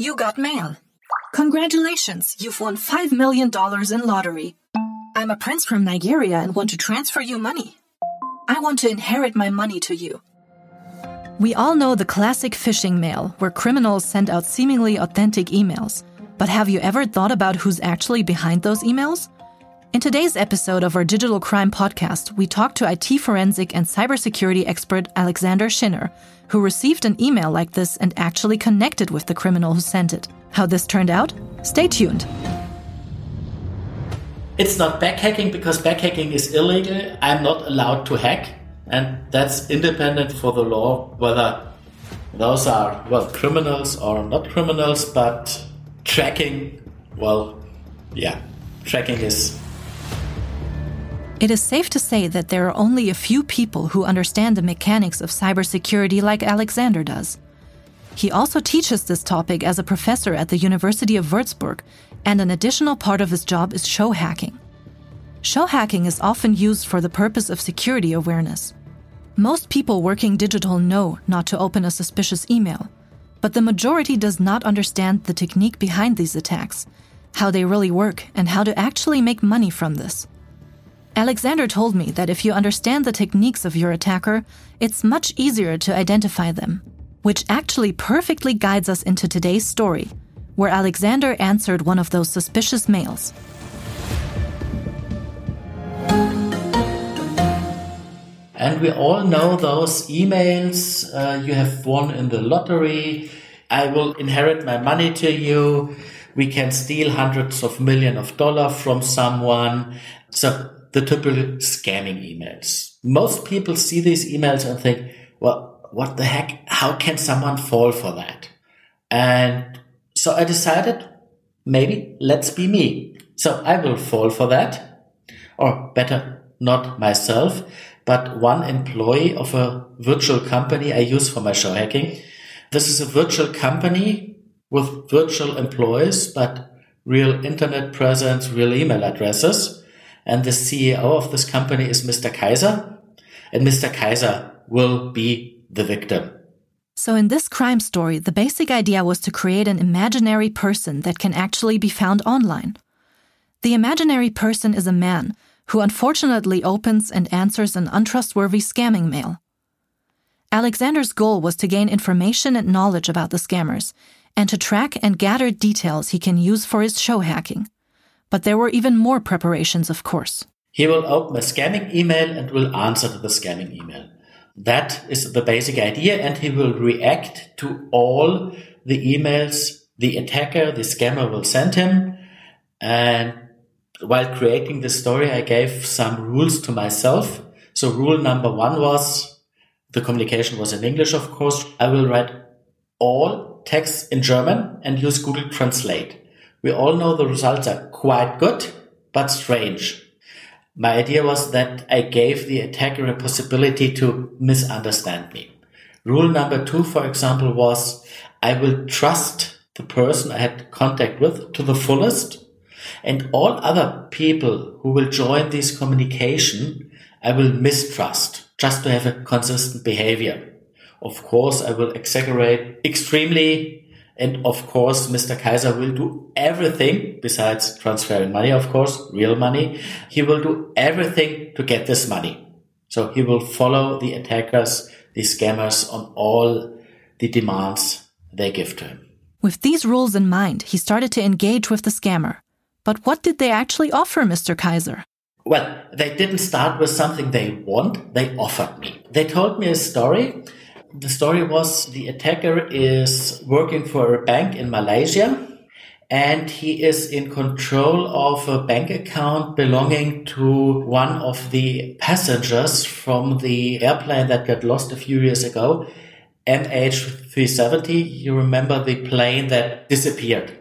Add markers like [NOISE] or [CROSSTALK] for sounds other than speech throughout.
You got mail. Congratulations, you've won $5 million in lottery. I'm a prince from Nigeria and want to transfer you money. I want to inherit my money to you. We all know the classic phishing mail, where criminals send out seemingly authentic emails. But have you ever thought about who's actually behind those emails? In today's episode of our Digital Crime podcast, we talk to IT forensic and cybersecurity expert Alexander Schinner, who received an email like this and actually connected with the criminal who sent it. How this turned out? Stay tuned. It's not backhacking because backhacking is illegal. I'm not allowed to hack, and that's independent for the law whether those are, well, criminals or not criminals, but tracking, well, yeah, tracking is it is safe to say that there are only a few people who understand the mechanics of cybersecurity like Alexander does. He also teaches this topic as a professor at the University of Würzburg, and an additional part of his job is show hacking. Show hacking is often used for the purpose of security awareness. Most people working digital know not to open a suspicious email, but the majority does not understand the technique behind these attacks, how they really work, and how to actually make money from this. Alexander told me that if you understand the techniques of your attacker, it's much easier to identify them, which actually perfectly guides us into today's story, where Alexander answered one of those suspicious mails. And we all know those emails uh, you have won in the lottery. I will inherit my money to you. We can steal hundreds of millions of dollars from someone. So the typical scamming emails. Most people see these emails and think, well, what the heck? How can someone fall for that? And so I decided maybe let's be me. So I will fall for that or better not myself, but one employee of a virtual company I use for my show hacking. This is a virtual company with virtual employees, but real internet presence, real email addresses. And the CEO of this company is Mr. Kaiser. And Mr. Kaiser will be the victim. So, in this crime story, the basic idea was to create an imaginary person that can actually be found online. The imaginary person is a man who unfortunately opens and answers an untrustworthy scamming mail. Alexander's goal was to gain information and knowledge about the scammers and to track and gather details he can use for his show hacking. But there were even more preparations, of course. He will open a scamming email and will answer to the scamming email. That is the basic idea, and he will react to all the emails the attacker, the scammer will send him. And while creating the story, I gave some rules to myself. So rule number one was the communication was in English, of course. I will write all text in German and use Google Translate. We all know the results are quite good, but strange. My idea was that I gave the attacker a possibility to misunderstand me. Rule number two, for example, was I will trust the person I had contact with to the fullest and all other people who will join this communication, I will mistrust just to have a consistent behavior. Of course, I will exaggerate extremely and of course, Mr. Kaiser will do everything besides transferring money, of course, real money. He will do everything to get this money. So he will follow the attackers, the scammers on all the demands they give to him. With these rules in mind, he started to engage with the scammer. But what did they actually offer Mr. Kaiser? Well, they didn't start with something they want, they offered me. They told me a story the story was the attacker is working for a bank in Malaysia and he is in control of a bank account belonging to one of the passengers from the airplane that got lost a few years ago, MH370. You remember the plane that disappeared.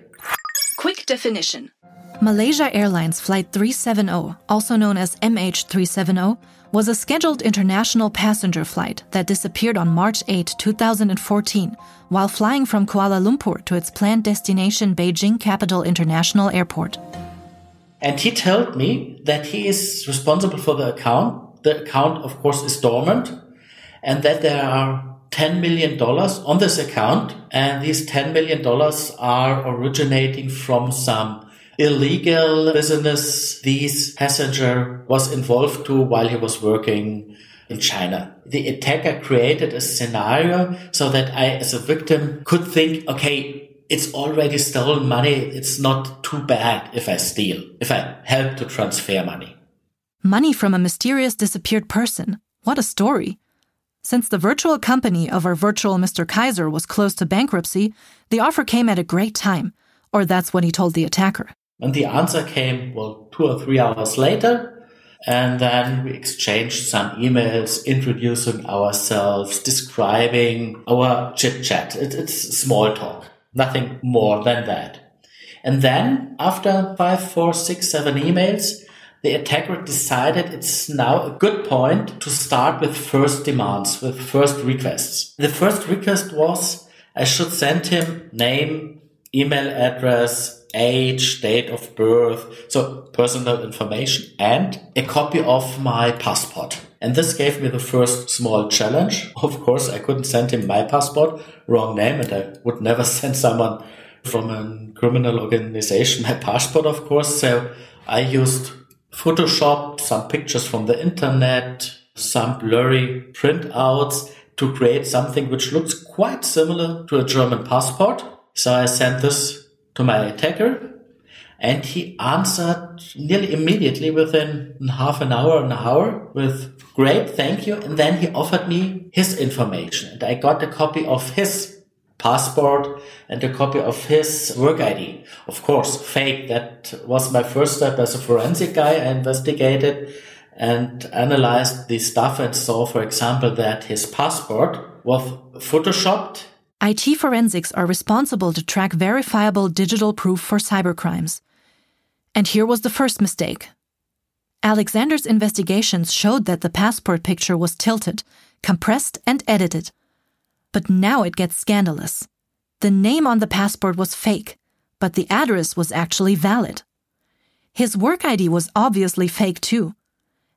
Quick definition. Malaysia Airlines Flight 370, also known as MH370, was a scheduled international passenger flight that disappeared on March 8, 2014, while flying from Kuala Lumpur to its planned destination Beijing Capital International Airport. And he told me that he is responsible for the account. The account, of course, is dormant, and that there are $10 million on this account. And these $10 million are originating from some illegal business these passenger was involved to while he was working in China. The attacker created a scenario so that I, as a victim, could think, okay, it's already stolen money. It's not too bad if I steal, if I help to transfer money. Money from a mysterious disappeared person. What a story. Since the virtual company of our virtual Mr. Kaiser was close to bankruptcy, the offer came at a great time, or that's what he told the attacker. And the answer came, well, two or three hours later. And then we exchanged some emails introducing ourselves, describing our chit chat. It, it's small talk, nothing more than that. And then after five, four, six, seven emails, the attacker decided it's now a good point to start with first demands, with first requests. The first request was I should send him name, email address, age, date of birth, so personal information, and a copy of my passport. And this gave me the first small challenge. [LAUGHS] Of course, I couldn't send him my passport, wrong name, and I would never [LAUGHS] send someone from a criminal organization my passport, of course. So I used Photoshop, some pictures from the internet, some blurry printouts to create something which looks quite similar to a German passport. So I sent this to my attacker and he answered nearly immediately within half an hour, an hour with great thank you. And then he offered me his information and I got a copy of his passport and a copy of his work ID. Of course, fake. That was my first step as a forensic guy. I investigated and analyzed the stuff and saw, for example, that his passport was photoshopped IT forensics are responsible to track verifiable digital proof for cybercrimes. And here was the first mistake. Alexander's investigations showed that the passport picture was tilted, compressed, and edited. But now it gets scandalous. The name on the passport was fake, but the address was actually valid. His work ID was obviously fake too.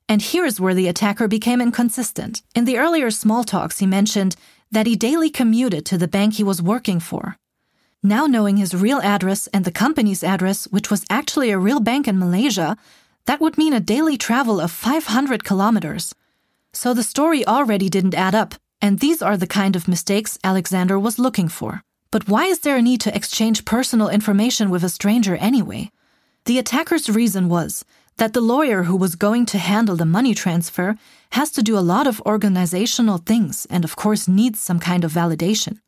And here's where the attacker became inconsistent. In the earlier small talks, he mentioned that he daily commuted to the bank he was working for. Now knowing his real address and the company's address, which was actually a real bank in Malaysia, that would mean a daily travel of 500 kilometers. So the story already didn't add up, and these are the kind of mistakes Alexander was looking for. But why is there a need to exchange personal information with a stranger anyway? The attacker's reason was that the lawyer who was going to handle the money transfer has to do a lot of organizational things and, of course, needs some kind of validation.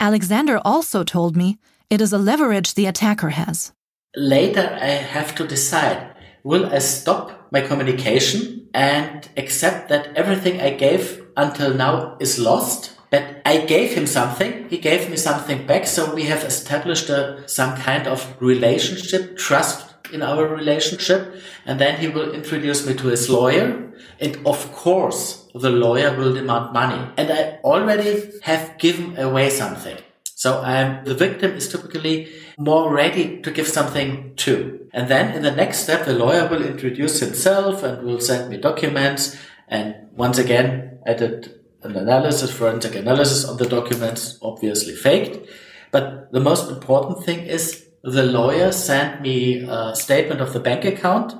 Alexander also told me it is a leverage the attacker has. Later, I have to decide will I stop my communication and accept that everything I gave until now is lost? But I gave him something, he gave me something back, so we have established a, some kind of relationship, trust in our relationship. And then he will introduce me to his lawyer. And of course, the lawyer will demand money. And I already have given away something. So I'm, the victim is typically more ready to give something too. And then in the next step, the lawyer will introduce himself and will send me documents. And once again, I did an analysis, forensic analysis on the documents, obviously faked. But the most important thing is the lawyer sent me a statement of the bank account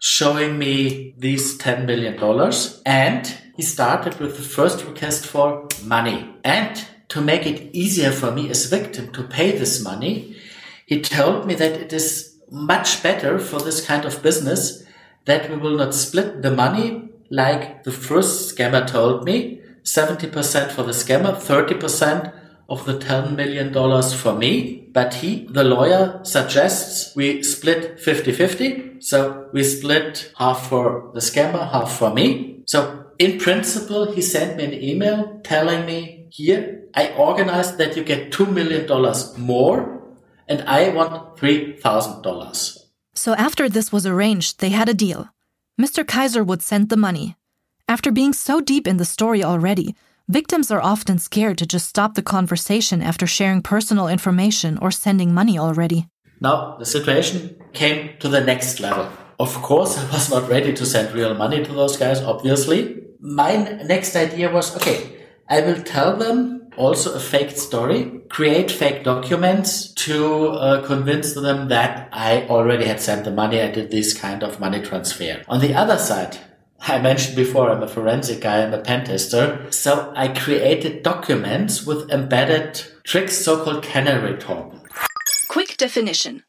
showing me these $10 million. And he started with the first request for money. And to make it easier for me as victim to pay this money, he told me that it is much better for this kind of business that we will not split the money like the first scammer told me, 70% for the scammer, 30% of the $10 million for me. But he, the lawyer, suggests we split 50-50. So we split half for the scammer, half for me. So in principle, he sent me an email telling me, here, I organized that you get $2 million more and I want $3,000. So after this was arranged, they had a deal. Mr. Kaiser would send the money. After being so deep in the story already, Victims are often scared to just stop the conversation after sharing personal information or sending money already. Now, the situation came to the next level. Of course, [LAUGHS] I was not ready to send real money to those guys, obviously. My next idea was okay, I will tell them also a fake story, create fake documents to uh, convince them that I already had sent the money. I did this kind of money transfer. On the other side, I mentioned before I'm a forensic guy, I'm a pen tester. So I created documents with embedded tricks, so-called canary tokens. Quick definition.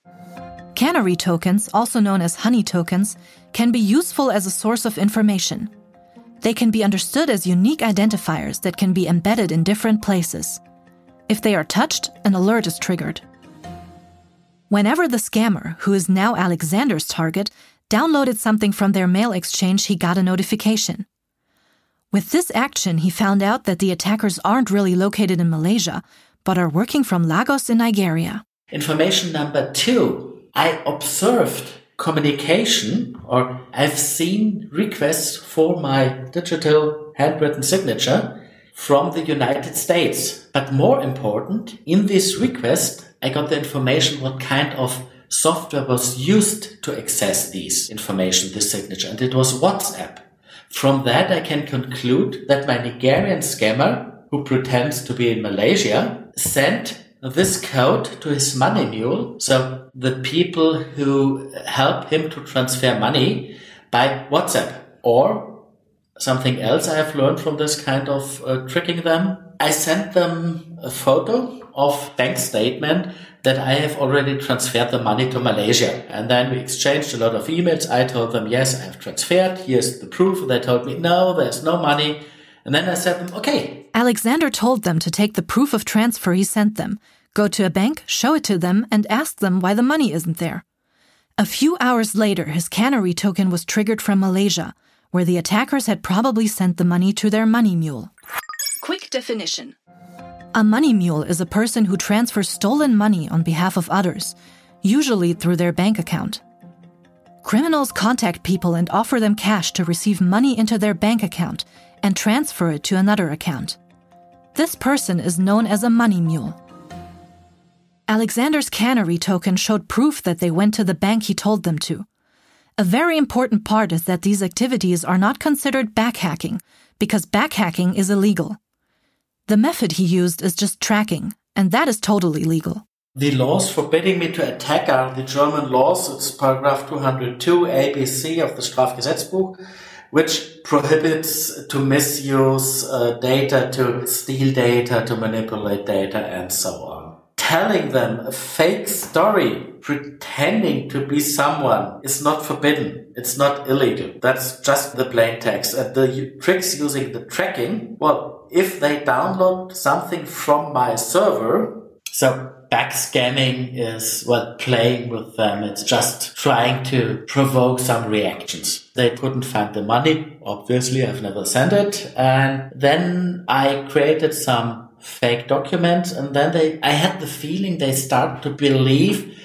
Canary tokens, also known as honey tokens, can be useful as a source of information. They can be understood as unique identifiers that can be embedded in different places. If they are touched, an alert is triggered. Whenever the scammer, who is now Alexander's target, downloaded something from their mail exchange, he got a notification. With this action, he found out that the attackers aren't really located in Malaysia, but are working from Lagos in Nigeria. Information number two I observed communication or I've seen requests for my digital handwritten signature from the United States. But more important, in this request, I got the information what kind of software was used to access these information, this signature, and it was WhatsApp. From that, I can conclude that my Nigerian scammer, who pretends to be in Malaysia, sent this code to his money mule. So the people who help him to transfer money by WhatsApp or something else I have learned from this kind of uh, tricking them. I sent them a photo of bank statement that I have already transferred the money to Malaysia. And then we exchanged a lot of emails. I told them, yes, I have transferred. Here's the proof. They told me, no, there's no money. And then I said them, okay. Alexander told them to take the proof of transfer he sent them, go to a bank, show it to them, and ask them why the money isn't there. A few hours later, his canary token was triggered from Malaysia, where the attackers had probably sent the money to their money mule. Quick definition a money mule is a person who transfers stolen money on behalf of others, usually through their bank account. Criminals contact people and offer them cash to receive money into their bank account and transfer it to another account. This person is known as a money mule. Alexander's canary token showed proof that they went to the bank he told them to. A very important part is that these activities are not considered backhacking, because backhacking is illegal. The method he used is just tracking, and that is totally legal. The laws forbidding me to attack are the German laws. It's paragraph 202 ABC of the Strafgesetzbuch, which prohibits to misuse uh, data, to steal data, to manipulate data, and so on. Telling them a fake story, pretending to be someone, is not forbidden. It's not illegal. That's just the plain text. And the tricks using the tracking, well, if they download something from my server, so backscamming is well playing with them. It's just trying to provoke some reactions. They couldn't find the money. Obviously, I've never sent it. And then I created some fake documents and then they, I had the feeling they start to believe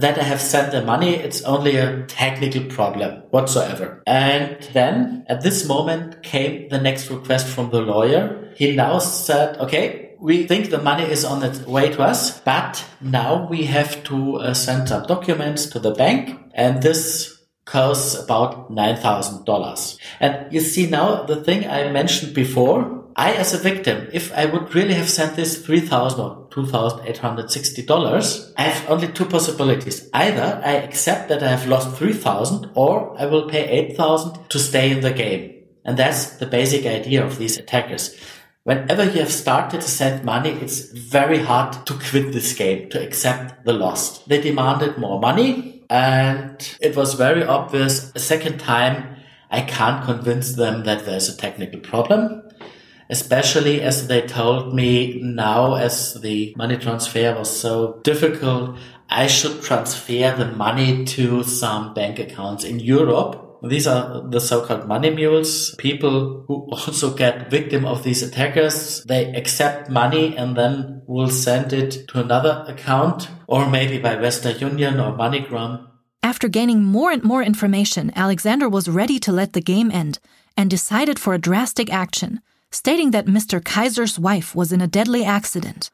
that I have sent the money. It's only a technical problem whatsoever. And then at this moment came the next request from the lawyer. He now said, okay, we think the money is on its way to us, but now we have to uh, send some documents to the bank and this costs about $9,000. And you see now the thing I mentioned before, I as a victim, if I would really have sent this 3000 or $2,860, I have only two possibilities. Either I accept that I have lost 3000 or I will pay 8000 to stay in the game. And that's the basic idea of these attackers. Whenever you have started to send money, it's very hard to quit this game, to accept the loss. They demanded more money and it was very obvious a second time I can't convince them that there's a technical problem especially as they told me now as the money transfer was so difficult, I should transfer the money to some bank accounts in Europe. These are the so-called money mules, people who [LAUGHS] also get victim of these attackers. They accept money and then will send it to another account or maybe by Western Union or MoneyGram. After gaining more and more information, Alexander was ready to let the game end and decided for a drastic action stating that Mr. Kaiser's wife was in a deadly accident.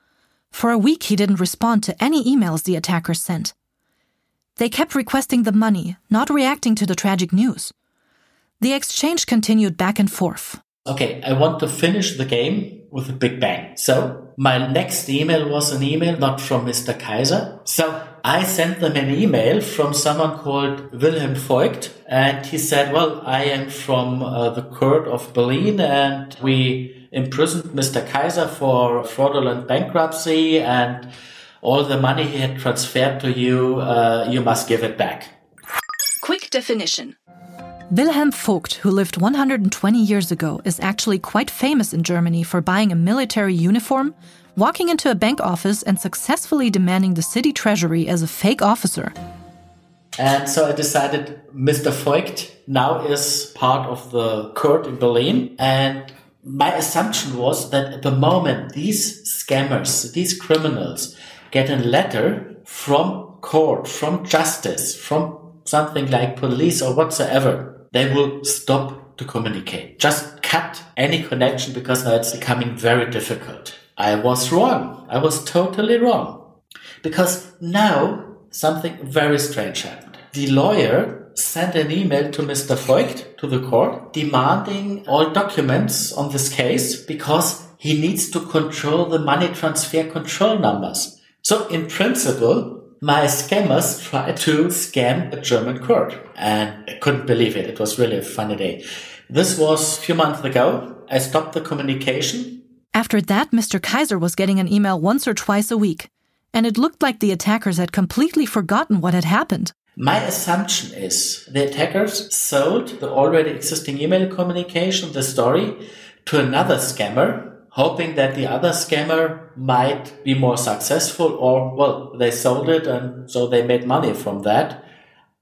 For a week, he didn't respond to any emails the attackers sent. They kept requesting the money, not reacting to the tragic news. The exchange continued back and forth. okay, I want to finish the game with a big bang. So my next email was an email not from Mr. Kaiser. So I sent them an email from someone called Wilhelm Voigt, and he said, well, I am from uh, the court of Berlin and we imprisoned Mr. Kaiser for fraudulent bankruptcy and all the money he had transferred to you, uh, you must give it back. Quick definition. Wilhelm Voigt, who lived 120 years ago, is actually quite famous in Germany for buying a military uniform, walking into a bank office, and successfully demanding the city treasury as a fake officer. And so I decided Mr. Voigt now is part of the court in Berlin. And my assumption was that at the moment these scammers, these criminals, get a letter from court, from justice, from something like police or whatsoever, they will stop to communicate. Just cut any connection because now it's becoming very difficult. I was wrong. I was totally wrong. Because now something very strange happened. The lawyer sent an email to Mr. Voigt, to the court, demanding all documents on this case because he needs to control the money transfer control numbers. So in principle, my scammers tried to scam a German court and I couldn't believe it. It was really a funny day. This was a few months ago. I stopped the communication. After that, Mr. Kaiser was getting an email once or twice a week, and it looked like the attackers had completely forgotten what had happened. My assumption is the attackers sold the already existing email communication, the story, to another scammer hoping that the other scammer might be more successful or, well, they sold it and so they made money from that.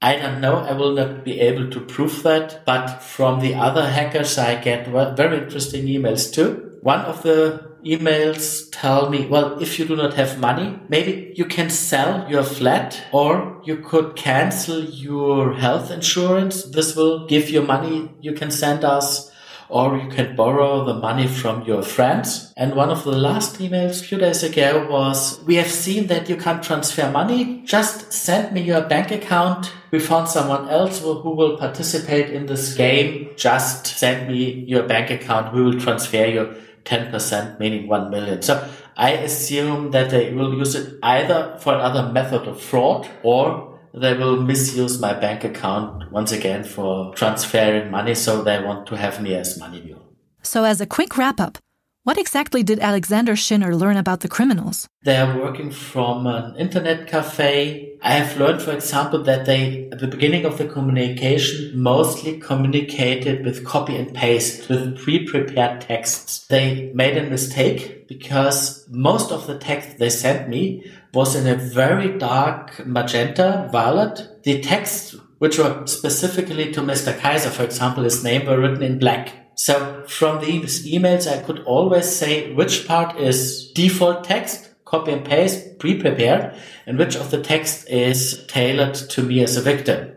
I don't know. I will not be able to prove that, but from the other hackers, I get very interesting emails too. One of the emails tell me, well, if you do not have money, maybe you can sell your flat or you could cancel your health insurance. This will give you money you can send us or you can borrow the money from your friends. And one of the last emails a few days ago was, we have seen that you can't transfer money. Just send me your bank account. We found someone else who will participate in this game. Just send me your bank account. We will transfer you 10%, meaning 1 million. So I assume that they will use it either for another method of fraud or they will misuse my bank account once again for transferring money, so they want to have me as money mule. So, as a quick wrap up, what exactly did Alexander Schinner learn about the criminals? They are working from an internet cafe. I have learned, for example, that they, at the beginning of the communication, mostly communicated with copy and paste, with pre-prepared texts. They made a mistake because most of the text they sent me was in a very dark magenta, violet. The texts which were specifically to Mr. Kaiser, for example, his name were written in black. So from these emails, I could always say which part is default text, copy and paste, pre-prepared, and which of the text is tailored to me as a victim.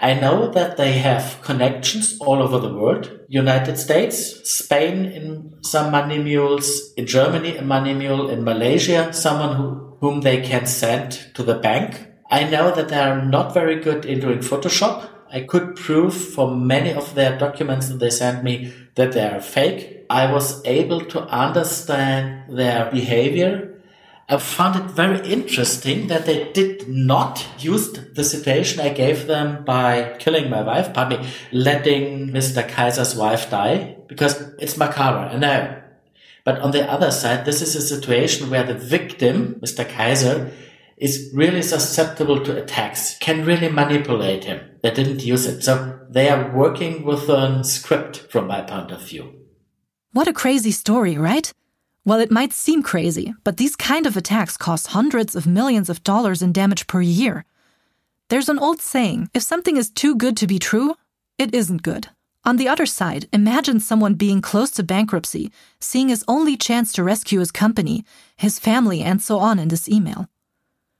I know that they have connections all over the world. United States, Spain in some money mules, in Germany a money mule, in Malaysia, someone who, whom they can send to the bank. I know that they are not very good in doing Photoshop. I could prove from many of their documents that they sent me that they are fake. I was able to understand their behavior. I found it very interesting that they did not use the situation I gave them by killing my wife, pardon me, letting Mr. Kaiser's wife die, because it's macabre, I know. But on the other side, this is a situation where the victim, Mr. Kaiser, is really susceptible to attacks, can really manipulate him. They didn't use it. So they are working with a script from my point of view. What a crazy story, right? Well, it might seem crazy, but these kind of attacks cost hundreds of millions of dollars in damage per year. There's an old saying if something is too good to be true, it isn't good. On the other side, imagine someone being close to bankruptcy, seeing his only chance to rescue his company, his family, and so on in this email.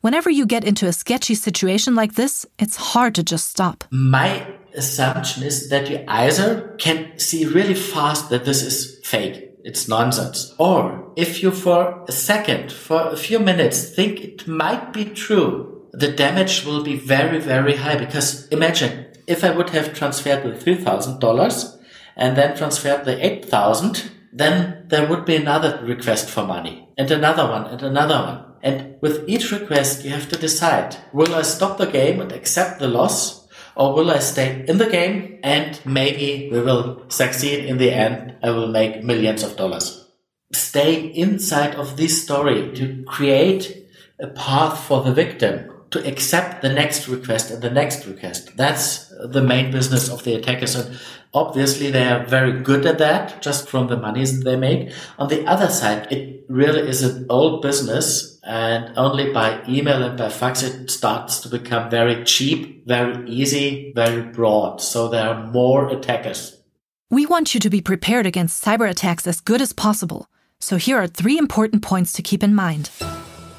Whenever you get into a sketchy situation like this, it's hard to just stop. My assumption is that you either can see really fast that this is fake, it's nonsense, or if you for a second, for a few minutes think it might be true, the damage will be very, very high because imagine if I would have transferred the $3,000 and then transferred the 8,000, then there would be another request for money and another one and another one. And with each request, you have to decide, will I stop the game and accept the loss? Or will I stay in the game and maybe we will succeed in the end? I will make millions of dollars. Stay inside of this story to create a path for the victim to accept the next request and the next request. That's the main business of the attackers. And obviously they are very good at that just from the monies they make. On the other side, it really is an old business and only by email and by fax it starts to become very cheap, very easy, very broad. So there are more attackers. We want you to be prepared against cyber attacks as good as possible. So here are three important points to keep in mind.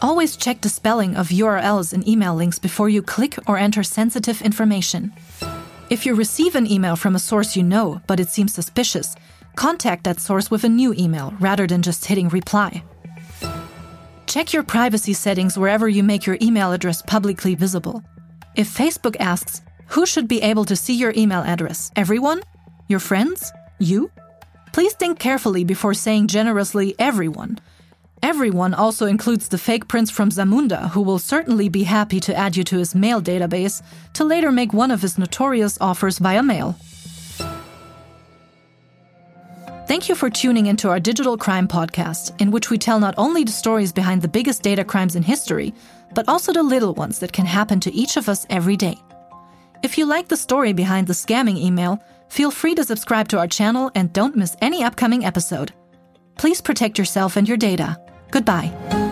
Always check the spelling of URLs and email links before you click or enter sensitive information. If you receive an email from a source you know, but it seems suspicious, contact that source with a new email rather than just hitting reply. Check your privacy settings wherever you make your email address publicly visible. If Facebook asks, who should be able to see your email address? Everyone? Your friends? You? Please think carefully before saying generously everyone Everyone also includes the fake prince from Zamunda, who will certainly be happy to add you to his mail database to later make one of his notorious offers via mail. Thank you for tuning into our digital crime podcast, in which we tell not only the stories behind the biggest data crimes in history, but also the little ones that can happen to each of us every day. If you like the story behind the scamming email, feel free to subscribe to our channel and don't miss any upcoming episode. Please protect yourself and your data. Goodbye.